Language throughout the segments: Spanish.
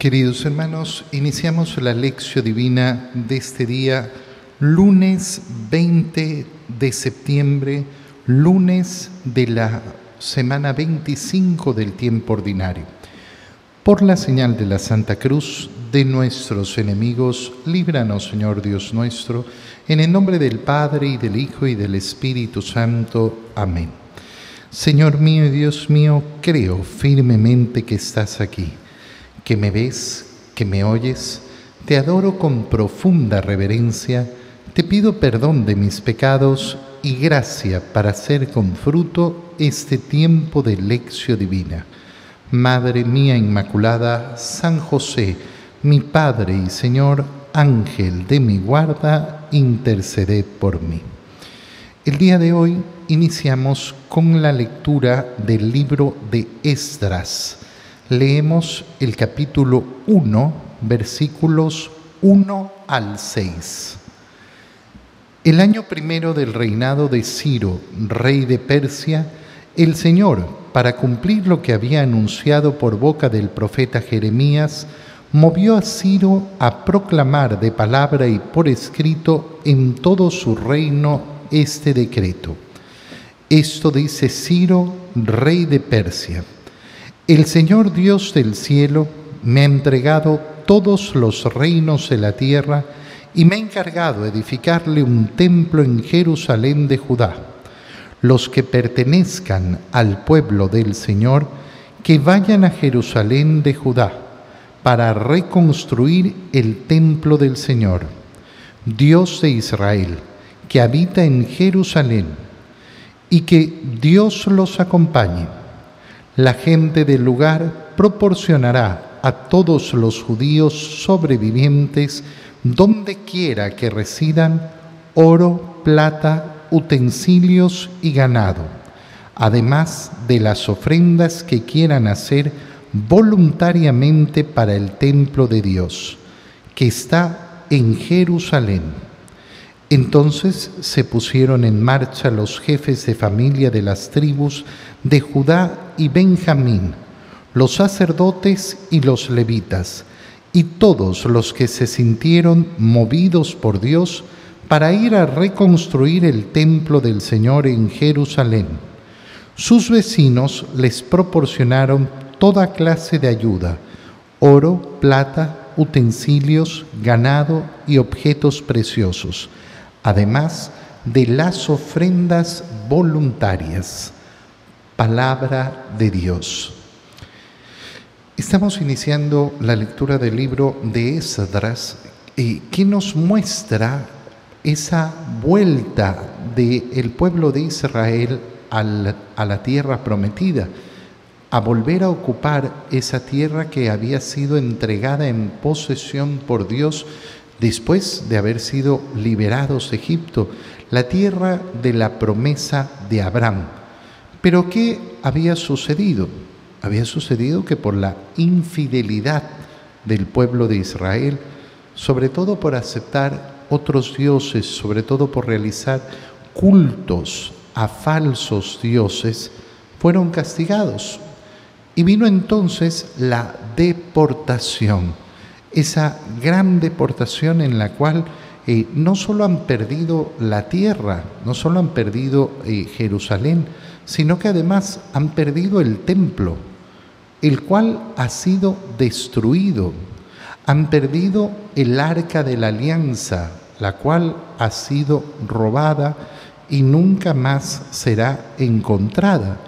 Queridos hermanos, iniciamos la lección divina de este día, lunes 20 de septiembre, lunes de la semana 25 del tiempo ordinario. Por la señal de la Santa Cruz de nuestros enemigos, líbranos, Señor Dios nuestro, en el nombre del Padre y del Hijo y del Espíritu Santo. Amén. Señor mío y Dios mío, creo firmemente que estás aquí que me ves, que me oyes, te adoro con profunda reverencia, te pido perdón de mis pecados y gracia para hacer con fruto este tiempo de lección divina. Madre mía Inmaculada, San José, mi Padre y Señor, Ángel de mi guarda, interceded por mí. El día de hoy iniciamos con la lectura del libro de Esdras leemos el capítulo 1, versículos 1 al 6. El año primero del reinado de Ciro, rey de Persia, el Señor, para cumplir lo que había anunciado por boca del profeta Jeremías, movió a Ciro a proclamar de palabra y por escrito en todo su reino este decreto. Esto dice Ciro, rey de Persia. El Señor Dios del cielo me ha entregado todos los reinos de la tierra y me ha encargado edificarle un templo en Jerusalén de Judá. Los que pertenezcan al pueblo del Señor, que vayan a Jerusalén de Judá para reconstruir el templo del Señor, Dios de Israel, que habita en Jerusalén, y que Dios los acompañe la gente del lugar proporcionará a todos los judíos sobrevivientes, donde quiera que residan, oro, plata, utensilios y ganado, además de las ofrendas que quieran hacer voluntariamente para el templo de Dios, que está en Jerusalén. Entonces se pusieron en marcha los jefes de familia de las tribus de Judá y Benjamín, los sacerdotes y los levitas, y todos los que se sintieron movidos por Dios para ir a reconstruir el templo del Señor en Jerusalén. Sus vecinos les proporcionaron toda clase de ayuda, oro, plata, utensilios, ganado y objetos preciosos, además de las ofrendas voluntarias palabra de Dios. Estamos iniciando la lectura del libro de Esdras, eh, que nos muestra esa vuelta del pueblo de Israel a la tierra prometida, a volver a ocupar esa tierra que había sido entregada en posesión por Dios después de haber sido liberados de Egipto, la tierra de la promesa de Abraham pero ¿qué había sucedido? Había sucedido que por la infidelidad del pueblo de Israel, sobre todo por aceptar otros dioses, sobre todo por realizar cultos a falsos dioses, fueron castigados. Y vino entonces la deportación, esa gran deportación en la cual eh, no solo han perdido la tierra, no solo han perdido eh, Jerusalén, sino que además han perdido el templo, el cual ha sido destruido. Han perdido el arca de la alianza, la cual ha sido robada y nunca más será encontrada.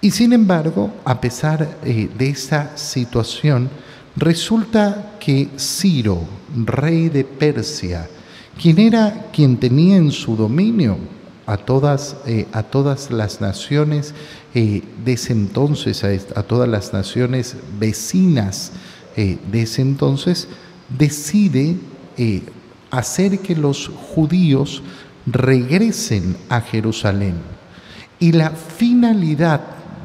Y sin embargo, a pesar eh, de esa situación, resulta que Ciro, rey de Persia, quien era quien tenía en su dominio a todas, eh, a todas las naciones eh, de ese entonces, a, todas las naciones vecinas eh, de ese entonces, decide hacer que los judíos regresen a Jerusalén. Y la finalidad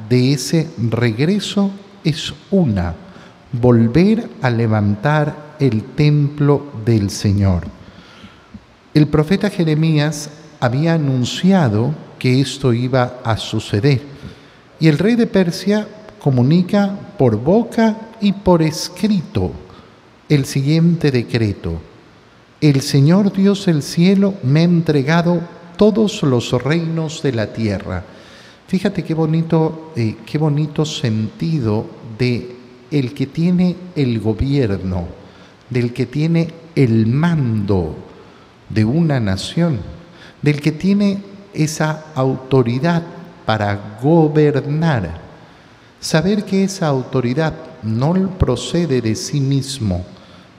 de ese regreso es una, volver a levantar el templo del Señor. El profeta Jeremías había anunciado que esto iba a suceder. Y el rey de Persia comunica por boca y por escrito el siguiente decreto. El Señor Dios del cielo me ha entregado todos los reinos de la tierra. Fíjate qué bonito, eh, qué bonito sentido de el que tiene el gobierno, del que tiene el mando de una nación, del que tiene esa autoridad para gobernar. Saber que esa autoridad no procede de sí mismo,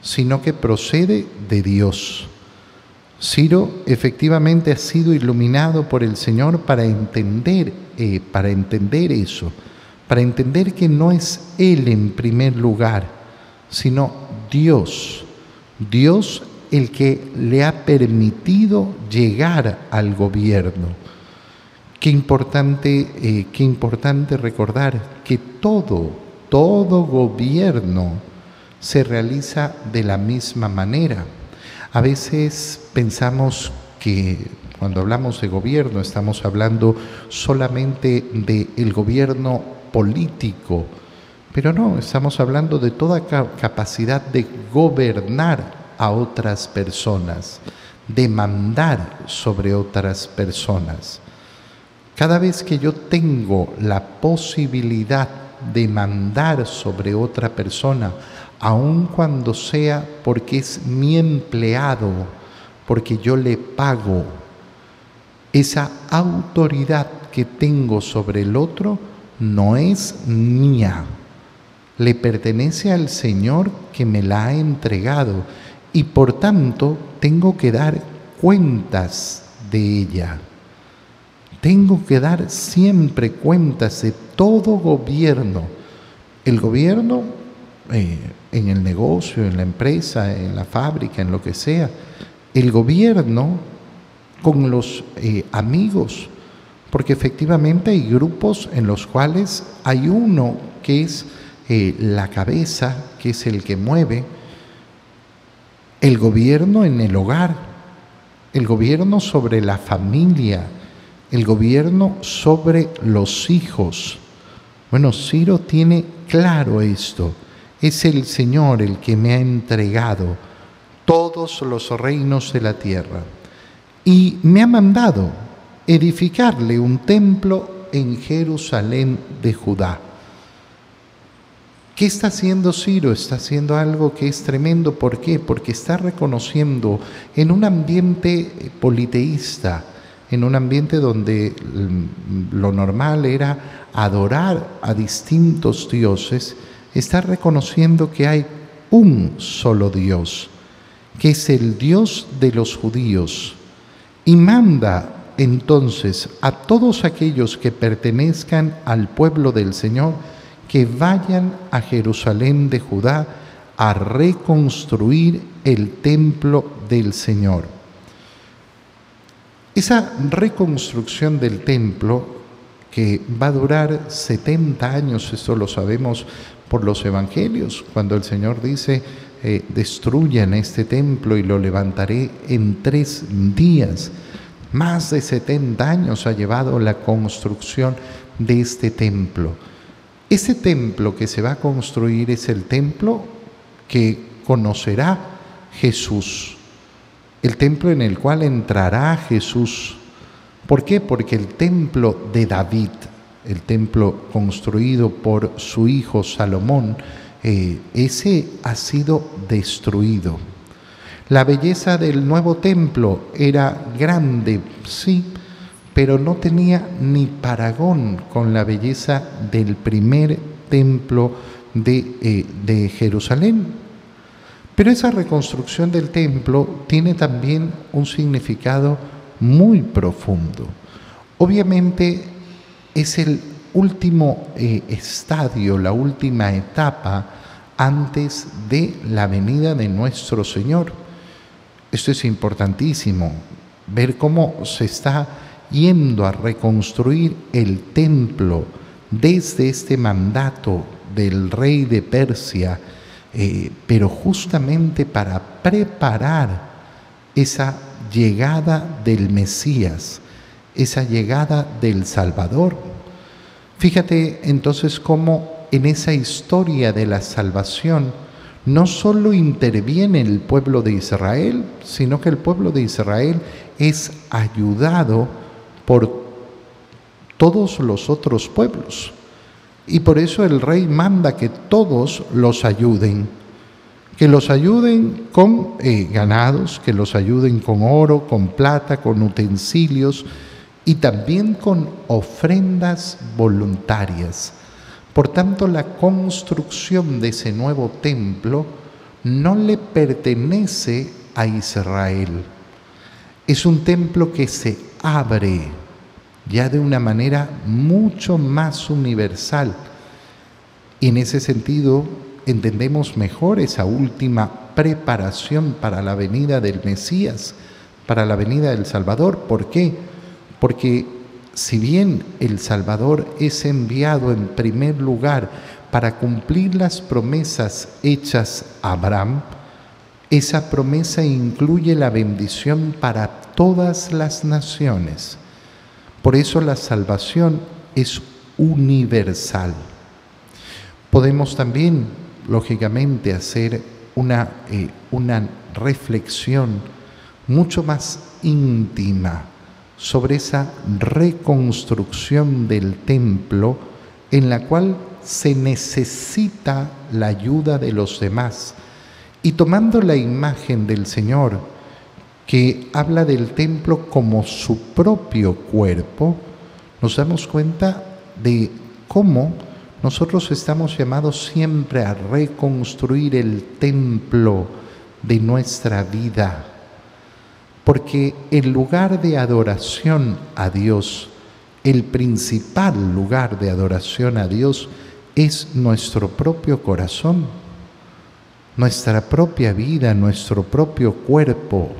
sino que procede de Dios. Ciro efectivamente ha sido iluminado por el Señor para entender, eh, para entender eso, para entender que no es Él en primer lugar, sino Dios. Dios el que le ha permitido llegar al gobierno. Qué importante, eh, qué importante recordar que todo, todo gobierno se realiza de la misma manera. A veces pensamos que cuando hablamos de gobierno estamos hablando solamente del gobierno político, pero no, estamos hablando de toda capacidad de gobernar a otras personas, de mandar sobre otras personas. Cada vez que yo tengo la posibilidad de mandar sobre otra persona, aun cuando sea porque es mi empleado, porque yo le pago, esa autoridad que tengo sobre el otro no es mía, le pertenece al Señor que me la ha entregado y por tanto tengo que dar cuentas de ella. Tengo que dar siempre cuentas de todo gobierno. El gobierno eh, en el negocio, en la empresa, en la fábrica, en lo que sea. El gobierno con los eh, amigos, porque efectivamente hay grupos en los cuales hay uno que es eh, la cabeza, que es el que mueve, el gobierno en el hogar, el gobierno sobre la familia, el gobierno sobre los hijos. Bueno, Ciro tiene claro esto. Es el Señor el que me ha entregado todos los reinos de la tierra y me ha mandado edificarle un templo en Jerusalén de Judá ¿Qué está haciendo Ciro? Está haciendo algo que es tremendo. ¿Por qué? Porque está reconociendo en un ambiente politeísta, en un ambiente donde mm, lo normal era adorar a distintos dioses, está reconociendo que hay un solo Dios, que es el Dios de los judíos, y manda entonces a todos aquellos que pertenezcan al pueblo del Señor, que vayan a Jerusalén de Judá a reconstruir el templo del Señor. Esa reconstrucción del templo, que va a durar 70 años, esto lo sabemos por los evangelios, cuando el Señor dice, eh, destruyan este templo y lo levantaré en tres días. Más de 70 años ha llevado la construcción de este templo. Ese templo que se va a construir es el templo que conocerá Jesús, el templo en el cual entrará Jesús. ¿Por qué? Porque el templo de David, el templo construido por su hijo Salomón, eh, ese ha sido destruido. La belleza del nuevo templo era grande, sí, pero no tenía ni paragón con la belleza del primer templo de, eh, Jerusalén. Pero esa reconstrucción del templo tiene también un significado muy profundo. Obviamente es el último eh, estadio, la última etapa antes de la venida de nuestro Señor. Esto es importantísimo, ver cómo se está yendo a reconstruir el templo desde este mandato del rey de Persia, eh, pero justamente para preparar esa llegada del Mesías, esa llegada del Salvador. Fíjate entonces cómo en esa historia de la salvación no solo interviene el pueblo de Israel, sino que el pueblo de Israel es ayudado por todos los otros pueblos. Y por eso el rey manda que todos los ayuden, que los ayuden con eh, ganados, que los ayuden con oro, con plata, con utensilios y también con ofrendas voluntarias. Por tanto, la construcción de ese nuevo templo no le pertenece a Israel. Es un templo que se abre ya de una manera mucho más universal. Y en ese sentido entendemos mejor esa última preparación para la venida del Mesías, para la venida del Salvador. ¿Por qué? Porque si bien el Salvador es enviado en primer lugar para cumplir las promesas hechas a Abraham, esa promesa incluye la bendición para todas las naciones. Por eso la salvación es universal. Podemos también, lógicamente, hacer una, eh, una reflexión mucho más íntima sobre esa reconstrucción del templo en la cual se necesita la ayuda de los demás. Y tomando la imagen del Señor, que habla del templo como su propio cuerpo, nos damos cuenta de cómo nosotros estamos llamados siempre a reconstruir el templo de nuestra vida porque el lugar de adoración a Dios, el principal lugar de adoración a Dios es nuestro propio corazón, nuestra propia vida, nuestro propio cuerpo.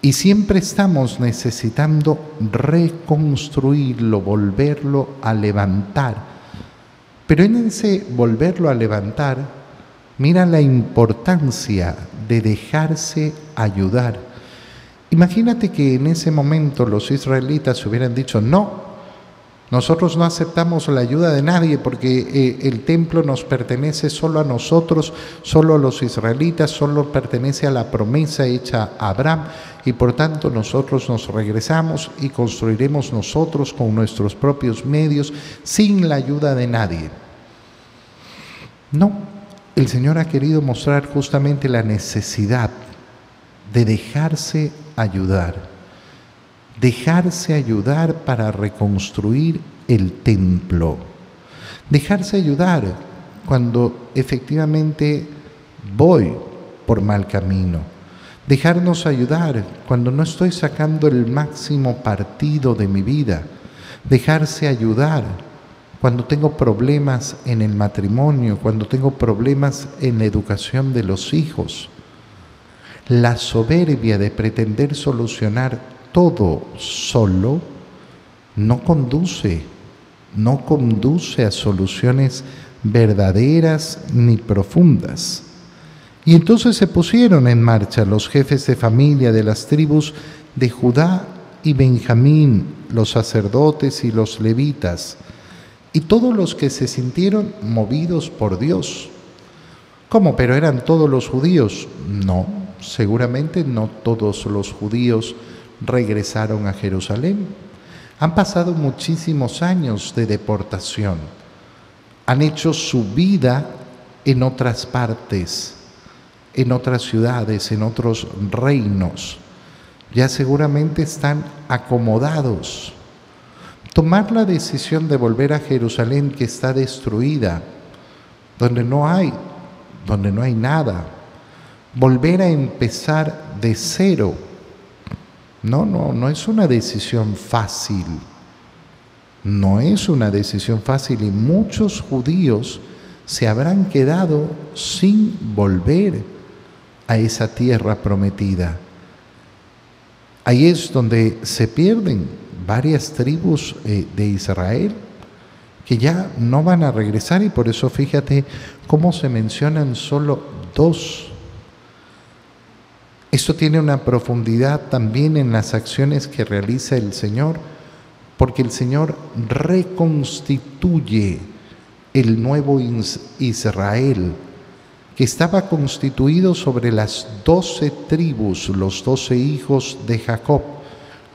Y siempre estamos necesitando reconstruirlo, volverlo a levantar. Pero en ese volverlo a levantar, mira la importancia de dejarse ayudar Imagínate que en ese momento los israelitas hubieran dicho, no, nosotros no aceptamos la ayuda de nadie porque eh, el templo nos pertenece solo a nosotros, solo a los israelitas, solo pertenece a la promesa hecha a Abraham y por tanto nosotros nos regresamos y construiremos nosotros con nuestros propios medios sin la ayuda de nadie. No, el Señor ha querido mostrar justamente la necesidad de dejarse ayudar, dejarse ayudar para reconstruir el templo, dejarse ayudar cuando efectivamente voy por mal camino, dejarnos ayudar cuando no estoy sacando el máximo partido de mi vida, dejarse ayudar cuando tengo problemas en el matrimonio, cuando tengo problemas en la educación de los hijos, la soberbia de pretender solucionar todo solo no conduce, no conduce a soluciones verdaderas ni profundas. Y entonces se pusieron en marcha los jefes de familia de las tribus de Judá y Benjamín, los sacerdotes y los levitas, y todos los que se sintieron movidos por Dios. ¿Cómo? ¿Pero eran todos los judíos? No, seguramente no todos los judíos regresaron a Jerusalén. Han pasado muchísimos años de deportación. Han hecho su vida en otras partes, en otras ciudades, en otros reinos. Ya seguramente están acomodados. Tomar la decisión de volver a Jerusalén que está destruida, donde no hay, donde no hay nada, volver a empezar de cero. No, no, no es una decisión fácil. No es una decisión fácil y muchos judíos se habrán quedado sin volver a esa tierra prometida. Ahí es donde se pierden varias tribus eh, de Israel que ya no van a regresar y por eso fíjate cómo se mencionan solo dos esto tiene una profundidad también en las acciones que realiza el Señor porque el Señor reconstituye el nuevo Israel, que estaba constituido sobre las doce tribus, los doce hijos de Jacob,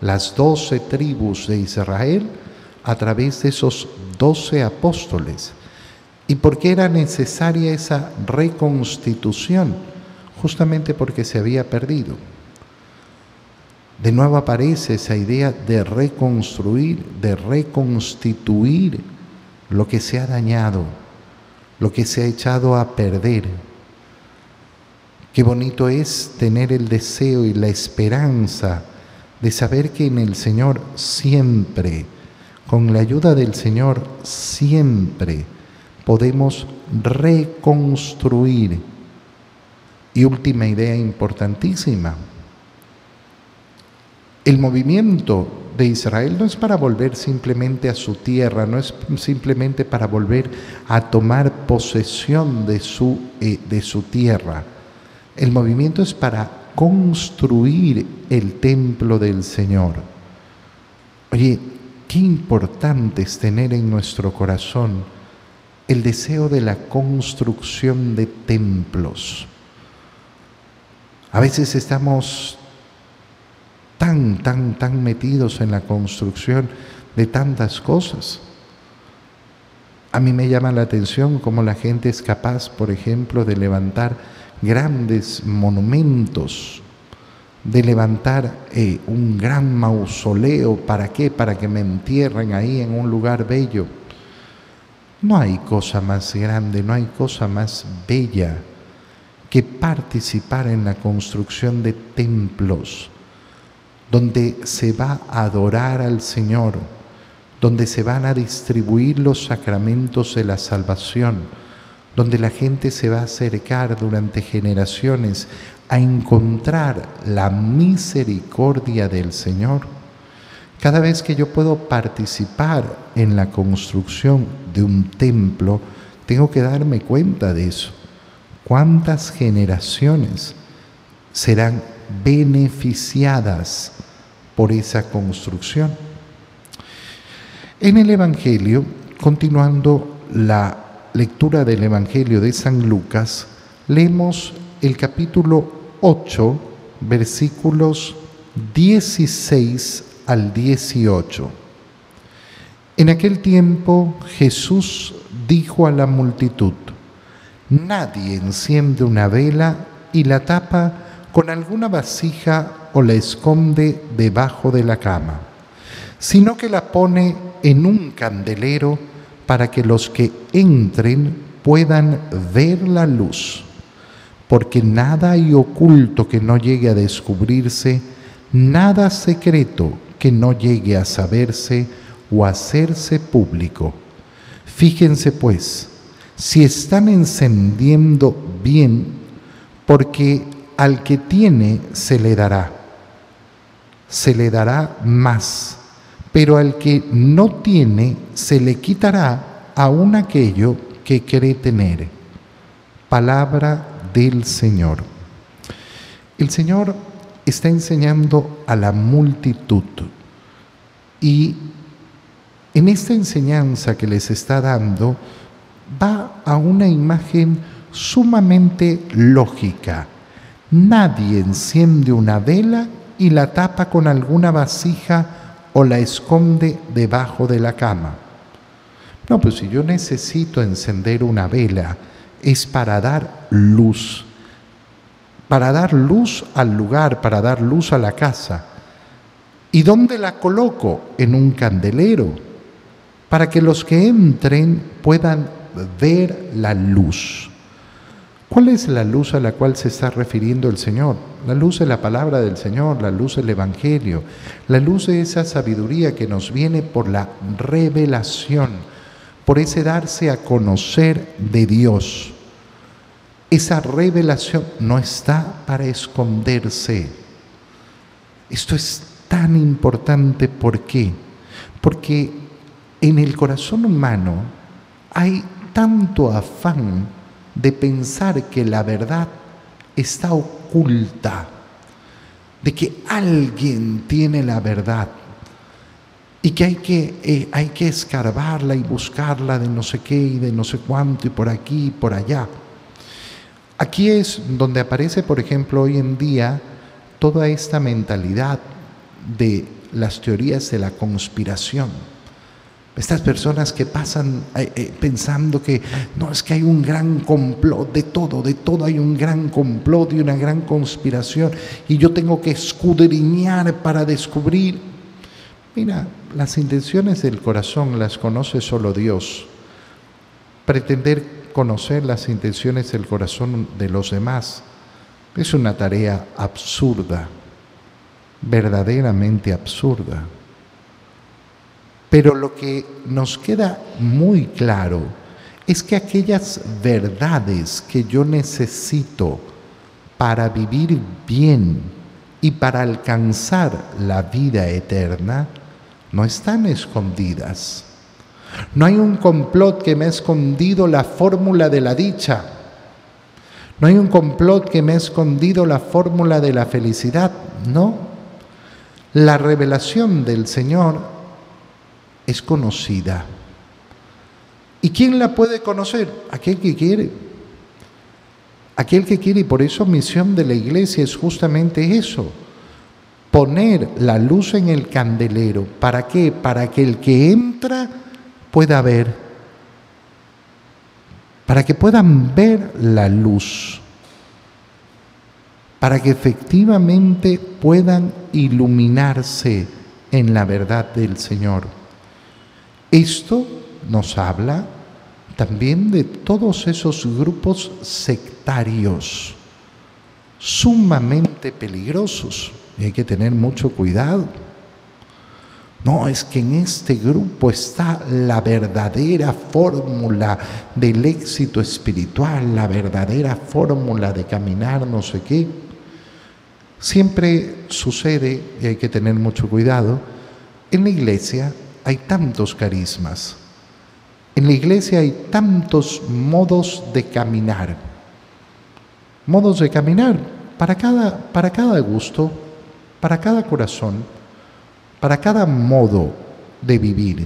las doce tribus de Israel, a través de esos doce apóstoles. ¿Y por qué era necesaria esa reconstitución? Justamente porque se había perdido. De nuevo aparece esa idea de reconstruir, de reconstituir lo que se ha dañado, lo que se ha echado a perder. Qué bonito es tener el deseo y la esperanza de saber que en el Señor siempre, con la ayuda del Señor siempre, podemos reconstruir. Y última idea importantísima, el movimiento de Israel no es para volver simplemente a su tierra, no es simplemente para volver a tomar posesión de su, eh, de su tierra. El movimiento es para construir el templo del Señor. Oye, qué importante es tener en nuestro corazón el deseo de la construcción de templos. A veces estamos tan, tan, tan metidos en la construcción de tantas cosas. A mí me llama la atención cómo la gente es capaz, por ejemplo, de levantar grandes monumentos, de levantar eh, un gran mausoleo. ¿Para qué? Para que me entierren ahí en un lugar bello. No hay cosa más grande, no hay cosa más bella que participar en la construcción de templos donde se va a adorar al Señor, donde se van a distribuir los sacramentos de la salvación, donde la gente se va a acercar durante generaciones a encontrar la misericordia del Señor. Cada vez que yo puedo participar en la construcción de un templo, tengo que darme cuenta de eso. ¿Cuántas generaciones serán beneficiadas por esa construcción. En el Evangelio, continuando la lectura del Evangelio de San Lucas, leemos el capítulo 8, versículos 16 al 18. En aquel tiempo Jesús dijo a la multitud, Nadie enciende una vela y la tapa con alguna vasija o la esconde debajo de la cama, sino que la pone en un candelero para que los que entren puedan ver la luz, porque nada hay oculto que no llegue a descubrirse, nada secreto que no llegue a saberse o a hacerse público. Fíjense pues, si están encendiendo bien, porque al que tiene se le dará se le dará más, pero al que no tiene se le quitará aún aquello que cree tener. Palabra del Señor. El Señor está enseñando a la multitud y en esta enseñanza que les está dando va a una imagen sumamente lógica. Nadie enciende una vela y la tapa con alguna vasija o la esconde debajo de la cama. No, pues si yo necesito encender una vela es para dar luz, para dar luz al lugar, para dar luz a la casa. ¿Y dónde la coloco? En un candelero, para que los que entren puedan ver la luz. ¿Cuál es la luz a la cual se está refiriendo el Señor? La luz de la palabra del Señor, la luz del Evangelio, la luz de esa sabiduría que nos viene por la revelación, por ese darse a conocer de Dios. Esa revelación no está para esconderse. Esto es tan importante, ¿por qué? Porque en el corazón humano hay tanto afán de pensar que la verdad está oculta, de que alguien tiene la verdad. y que hay que, eh, hay que escarbarla y buscarla de no sé qué y de no sé cuánto y por aquí y por allá. Aquí es donde aparece, por ejemplo, hoy en día toda esta mentalidad de las teorías de la conspiración. Estas personas que pasan eh, eh, pensando que no es que hay un gran complot de todo, de todo hay un gran complot y una gran conspiración y yo tengo que escudriñar para descubrir. Mira, las intenciones del corazón las conoce solo Dios. Pretender conocer las intenciones del corazón de los demás es una tarea absurda, verdaderamente absurda. Pero lo que nos queda muy claro es que aquellas verdades que yo necesito para vivir bien y para alcanzar la vida eterna no están escondidas. No hay un complot que me ha escondido la fórmula de la dicha. No hay un complot que me ha escondido la fórmula de la felicidad. No. La revelación del Señor es conocida. ¿Y quién la puede conocer? Aquel que quiere. Aquel que quiere y por eso misión de la iglesia es justamente eso. Poner la luz en el candelero. ¿Para qué? Para que el que entra pueda ver. Para que puedan ver la luz. Para que efectivamente puedan iluminarse en la verdad del Señor. Esto nos habla también de todos esos grupos sectarios sumamente peligrosos y hay que tener mucho cuidado. No, es que en este grupo está la verdadera fórmula del éxito espiritual, la verdadera fórmula de caminar no sé qué. Siempre sucede, y hay que tener mucho cuidado, en la iglesia hay tantos carismas. En la iglesia hay tantos modos de caminar. Modos de caminar para cada, para cada gusto, para cada corazón, para cada modo de vivir.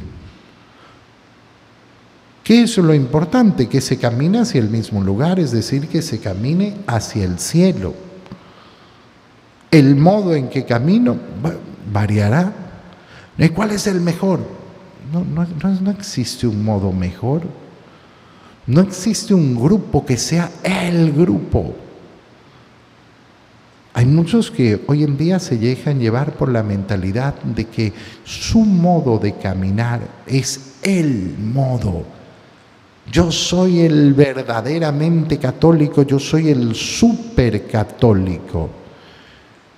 ¿Qué es lo importante? Que se camine hacia el mismo lugar, es decir, que se camine hacia el cielo. El modo en que camino variará, ¿Cuál es el mejor? No, no, no, existe un modo mejor. No existe un grupo que sea el grupo. Hay muchos que hoy en día se dejan llevar por la mentalidad de que su modo de caminar es el modo. Yo soy el verdaderamente católico, yo soy el super católico.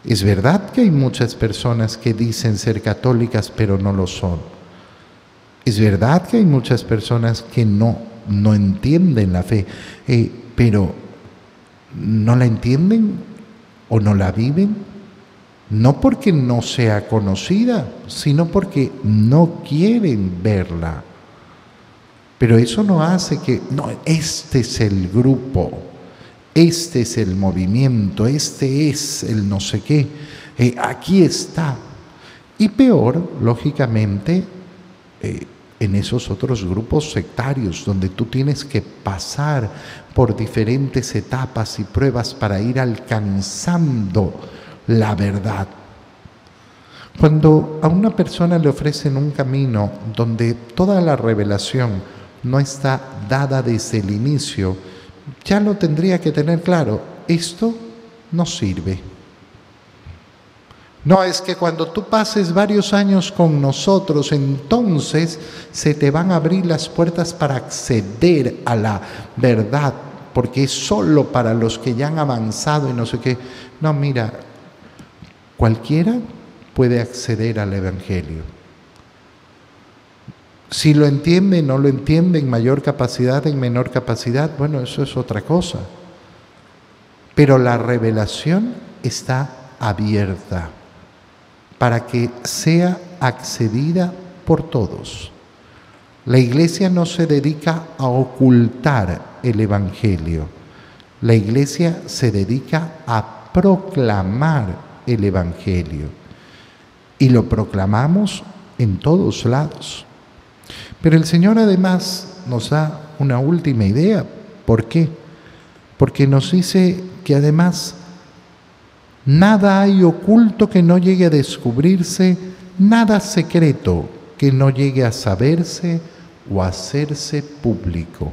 Es verdad que hay muchas personas que dicen ser católicas pero no lo son. Es verdad que hay muchas personas que no, no entienden la fe, eh, pero no la entienden o no la viven, no porque no sea conocida, sino porque no quieren verla. Pero eso no hace que, no, este es el grupo este es el movimiento, este es el no sé qué, eh, aquí está. Y peor, lógicamente, eh, en esos otros grupos sectarios donde tú tienes que pasar por diferentes etapas y pruebas para ir alcanzando la verdad. Cuando a una persona le ofrecen un camino donde toda la revelación no está dada desde el inicio, ya lo tendría que tener claro. Esto no sirve. No es que cuando tú pases varios años con nosotros, entonces se te van a abrir las puertas para acceder a la verdad, porque es solo para los que ya han avanzado y no sé qué. No, mira, cualquiera puede acceder al Evangelio. Si lo entiende, no lo entiende en mayor capacidad, en menor capacidad, bueno, eso es otra cosa. Pero la revelación está abierta para que sea accedida por todos. La iglesia no se dedica a ocultar el Evangelio. La iglesia se dedica a proclamar el Evangelio. Y lo proclamamos en todos lados. Pero el Señor además nos da una última idea. ¿Por qué? Porque nos dice que además nada hay oculto que no llegue a descubrirse, nada secreto que no llegue a saberse o a hacerse público.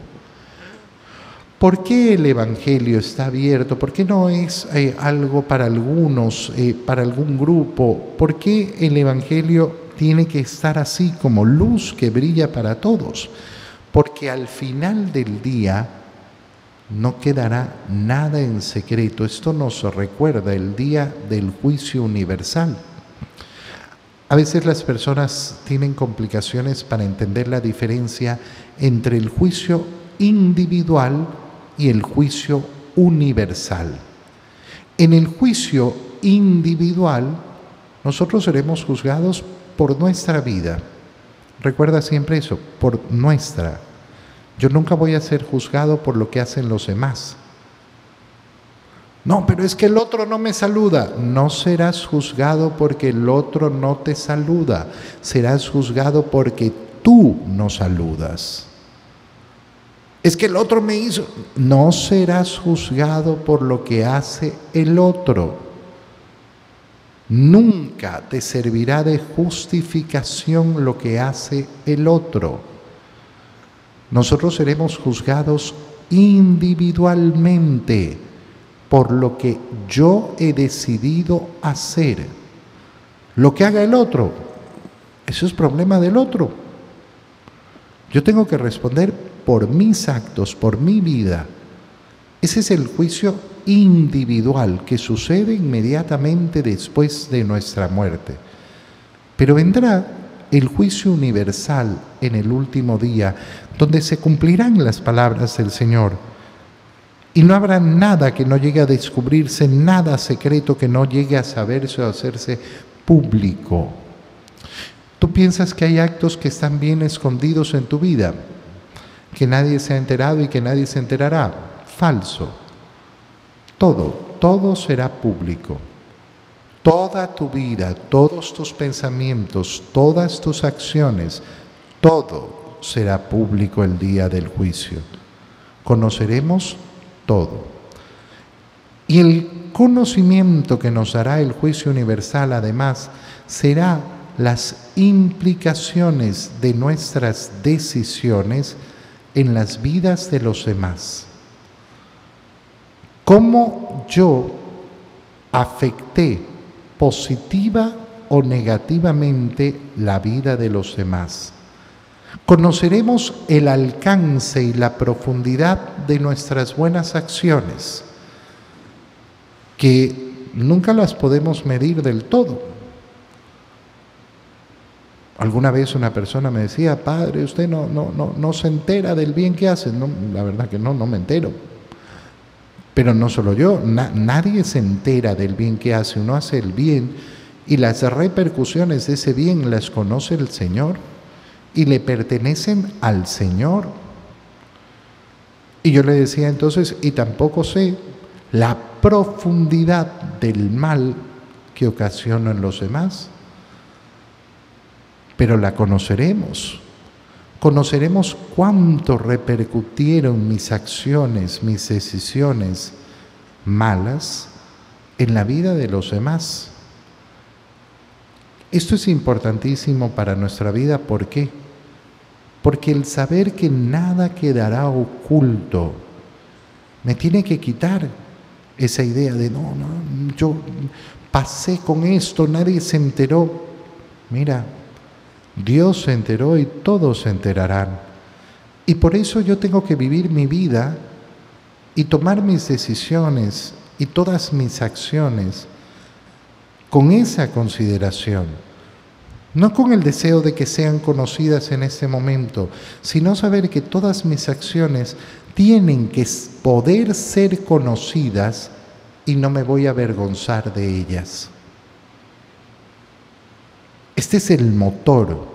¿Por qué el Evangelio está abierto? ¿Por qué no es eh, algo para algunos, eh, para algún grupo? ¿Por qué el Evangelio tiene que estar así como luz que brilla para todos? Porque al final del día no quedará nada en secreto. Esto nos recuerda el día del juicio universal. A veces las personas tienen complicaciones para entender la diferencia entre el juicio individual y el juicio universal. En el juicio individual, nosotros seremos juzgados por nuestra vida. Recuerda siempre eso, por nuestra. Yo nunca voy a ser juzgado por lo que hacen los demás. No, pero es que el otro no me saluda. No serás juzgado porque el otro no te saluda. Serás juzgado porque tú no saludas. Es que el otro me hizo. No serás juzgado por lo que hace el otro. Nunca te servirá de justificación lo que hace el otro. Nosotros seremos juzgados individualmente por lo que yo he decidido hacer. Lo que haga el otro, eso es problema del otro. Yo tengo que responder por mis actos, por mi vida. Ese es el juicio individual que sucede inmediatamente después de nuestra muerte. Pero vendrá el juicio universal en el último día, donde se cumplirán las palabras del Señor. Y no habrá nada que no llegue a descubrirse, nada secreto que no llegue a saberse o a hacerse público. Tú piensas que hay actos que están bien escondidos en tu vida, que nadie se ha enterado y que nadie se enterará. Falso. Todo, todo será público. Toda tu vida, todos tus pensamientos, todas tus acciones, todo será público el día del juicio. Conoceremos todo. Y el conocimiento que nos dará el juicio universal, además, será las implicaciones de nuestras decisiones en las vidas de los demás. ¿Cómo yo afecté positiva o negativamente la vida de los demás? Conoceremos el alcance y la profundidad de nuestras buenas acciones, que nunca las podemos medir del todo. Alguna vez una persona me decía, padre, usted no, no, no, no se entera del bien que hace. No, la verdad que no, no me entero. Pero no solo yo, nadie se entera del bien que hace. Uno hace el bien y las repercusiones de ese bien las conoce el Señor y le pertenecen al Señor. Y yo le decía entonces, y tampoco sé la profundidad del mal que ocasionan los demás pero la conoceremos. Conoceremos cuánto repercutieron mis acciones, mis decisiones malas en la vida de los demás. Esto es importantísimo para nuestra vida. ¿Por qué? Porque el saber que nada quedará oculto me tiene que quitar esa idea de no, no, yo pasé con esto, nadie se enteró. Mira, Dios se enteró y todos se enterarán. Y por eso yo tengo que vivir mi vida y tomar mis decisiones y todas mis acciones con esa consideración. No con el deseo de que sean conocidas en este momento, sino saber que todas mis acciones tienen que poder ser conocidas y no me voy a avergonzar de ellas. Este es el motor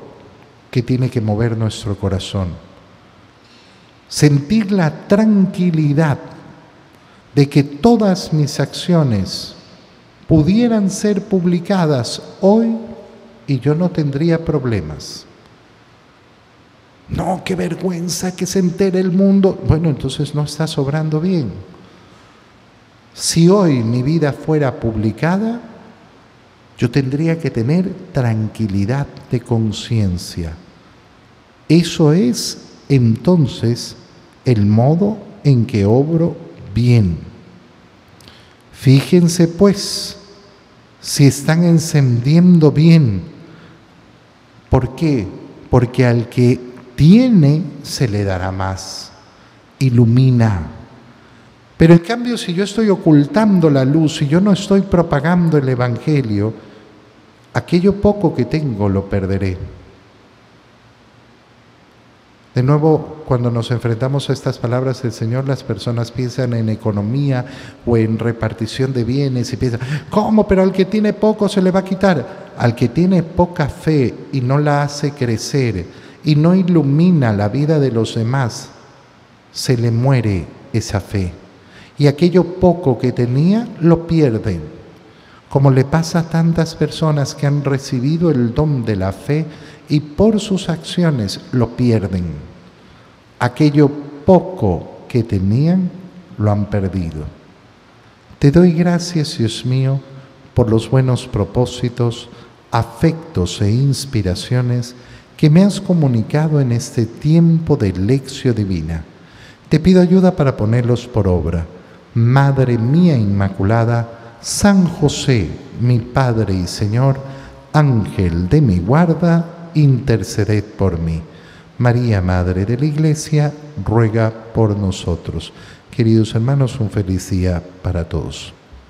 que tiene que mover nuestro corazón. Sentir la tranquilidad de que todas mis acciones pudieran ser publicadas hoy y yo no tendría problemas. No, qué vergüenza que se entere el mundo. Bueno, entonces no está sobrando bien. Si hoy mi vida fuera publicada, yo tendría que tener tranquilidad de conciencia. Eso es entonces el modo en que obro bien. Fíjense pues si están encendiendo bien. ¿Por qué? Porque al que tiene se le dará más. Ilumina. Pero en cambio, si yo estoy ocultando la luz, si yo no estoy propagando el Evangelio, aquello poco que tengo lo perderé. De nuevo, cuando nos enfrentamos a estas palabras del Señor, las personas piensan en economía o en repartición de bienes y piensan, ¿cómo? Pero al que tiene poco se le va a quitar. Al que tiene poca fe y no la hace crecer y no ilumina la vida de los demás, se le muere esa fe. Y aquello poco que tenía lo pierde. Como le pasa a tantas personas que han recibido el don de la fe y por sus acciones lo pierden. Aquello poco que tenían lo han perdido. Te doy gracias, Dios mío, por los buenos propósitos, afectos e inspiraciones que me has comunicado en este tiempo de lección divina. Te pido ayuda para ponerlos por obra. Madre mía Inmaculada, San José, mi Padre y Señor, Ángel de mi guarda, interceded por mí. María, Madre de la Iglesia, ruega por nosotros. Queridos hermanos, un feliz día para todos.